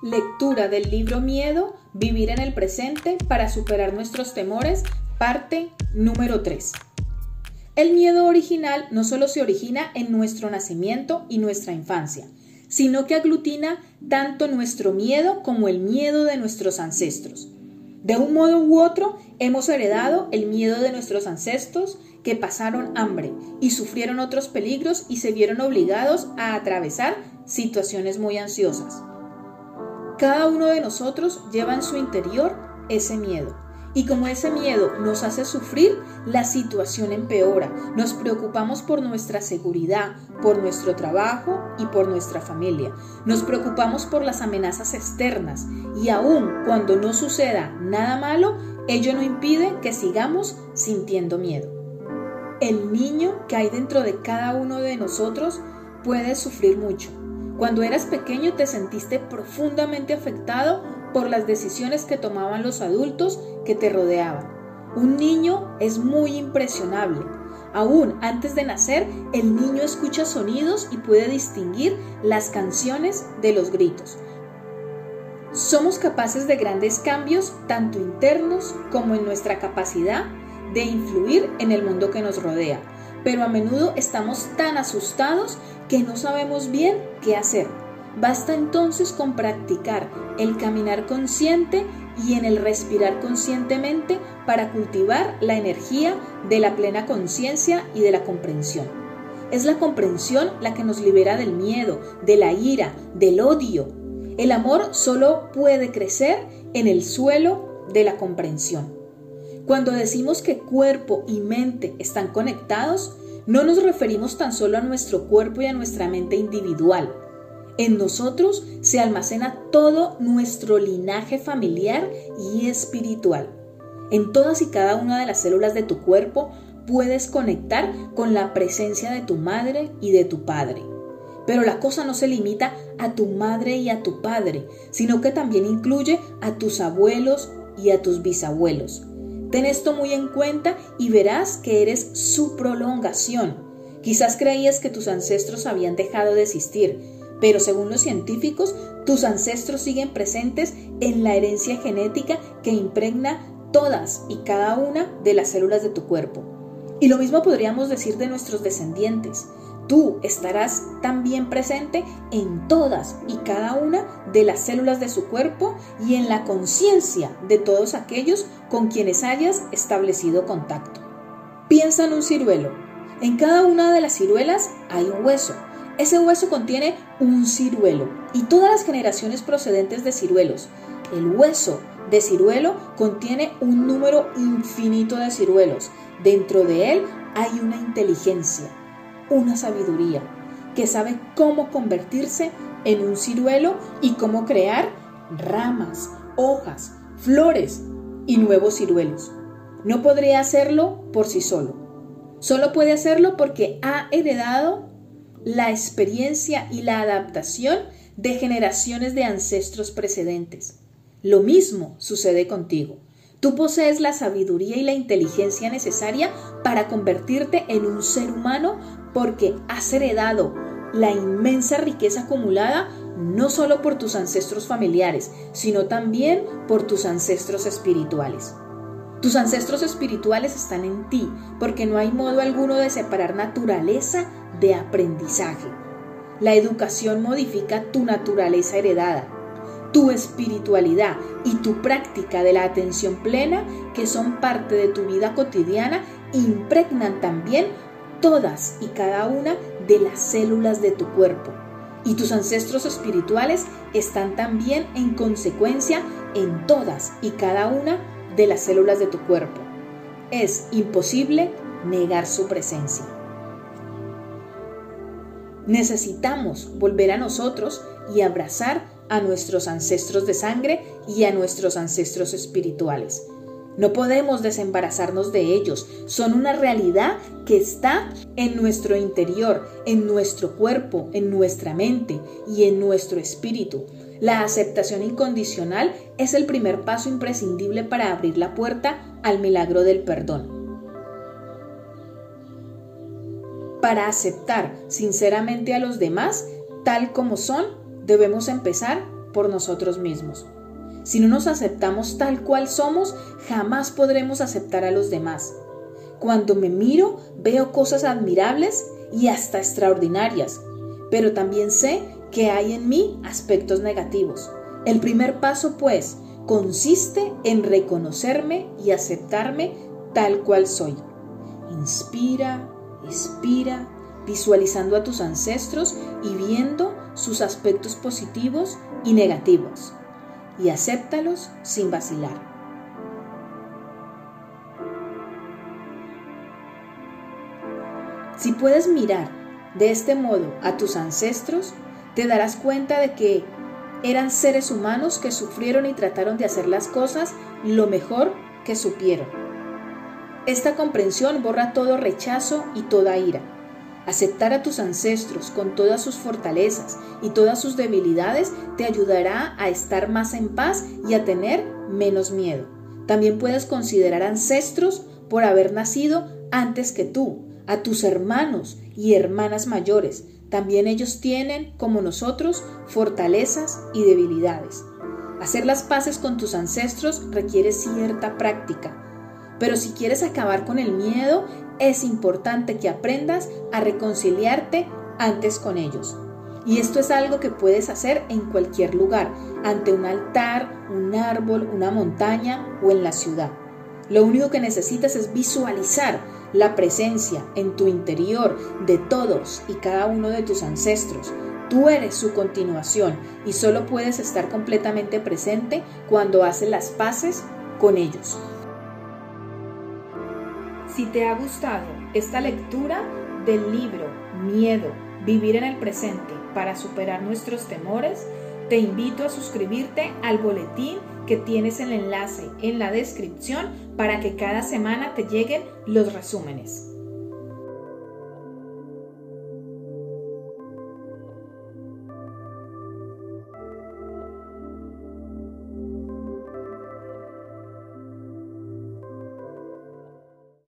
Lectura del libro Miedo, Vivir en el Presente para superar nuestros temores, parte número 3. El miedo original no solo se origina en nuestro nacimiento y nuestra infancia, sino que aglutina tanto nuestro miedo como el miedo de nuestros ancestros. De un modo u otro, hemos heredado el miedo de nuestros ancestros que pasaron hambre y sufrieron otros peligros y se vieron obligados a atravesar situaciones muy ansiosas. Cada uno de nosotros lleva en su interior ese miedo. Y como ese miedo nos hace sufrir, la situación empeora. Nos preocupamos por nuestra seguridad, por nuestro trabajo y por nuestra familia. Nos preocupamos por las amenazas externas y aun cuando no suceda nada malo, ello no impide que sigamos sintiendo miedo. El niño que hay dentro de cada uno de nosotros puede sufrir mucho cuando eras pequeño te sentiste profundamente afectado por las decisiones que tomaban los adultos que te rodeaban. Un niño es muy impresionable. Aún antes de nacer, el niño escucha sonidos y puede distinguir las canciones de los gritos. Somos capaces de grandes cambios, tanto internos como en nuestra capacidad de influir en el mundo que nos rodea pero a menudo estamos tan asustados que no sabemos bien qué hacer. Basta entonces con practicar el caminar consciente y en el respirar conscientemente para cultivar la energía de la plena conciencia y de la comprensión. Es la comprensión la que nos libera del miedo, de la ira, del odio. El amor solo puede crecer en el suelo de la comprensión. Cuando decimos que cuerpo y mente están conectados, no nos referimos tan solo a nuestro cuerpo y a nuestra mente individual. En nosotros se almacena todo nuestro linaje familiar y espiritual. En todas y cada una de las células de tu cuerpo puedes conectar con la presencia de tu madre y de tu padre. Pero la cosa no se limita a tu madre y a tu padre, sino que también incluye a tus abuelos y a tus bisabuelos. Ten esto muy en cuenta y verás que eres su prolongación. Quizás creías que tus ancestros habían dejado de existir, pero según los científicos, tus ancestros siguen presentes en la herencia genética que impregna todas y cada una de las células de tu cuerpo. Y lo mismo podríamos decir de nuestros descendientes. Tú estarás también presente en todas y cada una de las células de su cuerpo y en la conciencia de todos aquellos con quienes hayas establecido contacto. Piensa en un ciruelo. En cada una de las ciruelas hay un hueso. Ese hueso contiene un ciruelo y todas las generaciones procedentes de ciruelos. El hueso de ciruelo contiene un número infinito de ciruelos. Dentro de él hay una inteligencia una sabiduría que sabe cómo convertirse en un ciruelo y cómo crear ramas, hojas, flores y nuevos ciruelos. No podría hacerlo por sí solo. Solo puede hacerlo porque ha heredado la experiencia y la adaptación de generaciones de ancestros precedentes. Lo mismo sucede contigo. Tú posees la sabiduría y la inteligencia necesaria para convertirte en un ser humano porque has heredado la inmensa riqueza acumulada no solo por tus ancestros familiares, sino también por tus ancestros espirituales. Tus ancestros espirituales están en ti porque no hay modo alguno de separar naturaleza de aprendizaje. La educación modifica tu naturaleza heredada tu espiritualidad y tu práctica de la atención plena, que son parte de tu vida cotidiana, impregnan también todas y cada una de las células de tu cuerpo. Y tus ancestros espirituales están también en consecuencia en todas y cada una de las células de tu cuerpo. Es imposible negar su presencia. Necesitamos volver a nosotros y abrazar a nuestros ancestros de sangre y a nuestros ancestros espirituales. No podemos desembarazarnos de ellos, son una realidad que está en nuestro interior, en nuestro cuerpo, en nuestra mente y en nuestro espíritu. La aceptación incondicional es el primer paso imprescindible para abrir la puerta al milagro del perdón. Para aceptar sinceramente a los demás tal como son, debemos empezar por nosotros mismos. Si no nos aceptamos tal cual somos, jamás podremos aceptar a los demás. Cuando me miro, veo cosas admirables y hasta extraordinarias, pero también sé que hay en mí aspectos negativos. El primer paso, pues, consiste en reconocerme y aceptarme tal cual soy. Inspira, expira, visualizando a tus ancestros y viendo sus aspectos positivos y negativos. Y acéptalos sin vacilar. Si puedes mirar de este modo a tus ancestros, te darás cuenta de que eran seres humanos que sufrieron y trataron de hacer las cosas lo mejor que supieron. Esta comprensión borra todo rechazo y toda ira. Aceptar a tus ancestros con todas sus fortalezas y todas sus debilidades te ayudará a estar más en paz y a tener menos miedo. También puedes considerar ancestros por haber nacido antes que tú, a tus hermanos y hermanas mayores. También ellos tienen, como nosotros, fortalezas y debilidades. Hacer las paces con tus ancestros requiere cierta práctica, pero si quieres acabar con el miedo, es importante que aprendas a reconciliarte antes con ellos. Y esto es algo que puedes hacer en cualquier lugar, ante un altar, un árbol, una montaña o en la ciudad. Lo único que necesitas es visualizar la presencia en tu interior de todos y cada uno de tus ancestros. Tú eres su continuación y solo puedes estar completamente presente cuando haces las paces con ellos. Si te ha gustado esta lectura del libro Miedo, vivir en el presente para superar nuestros temores, te invito a suscribirte al boletín que tienes el enlace en la descripción para que cada semana te lleguen los resúmenes.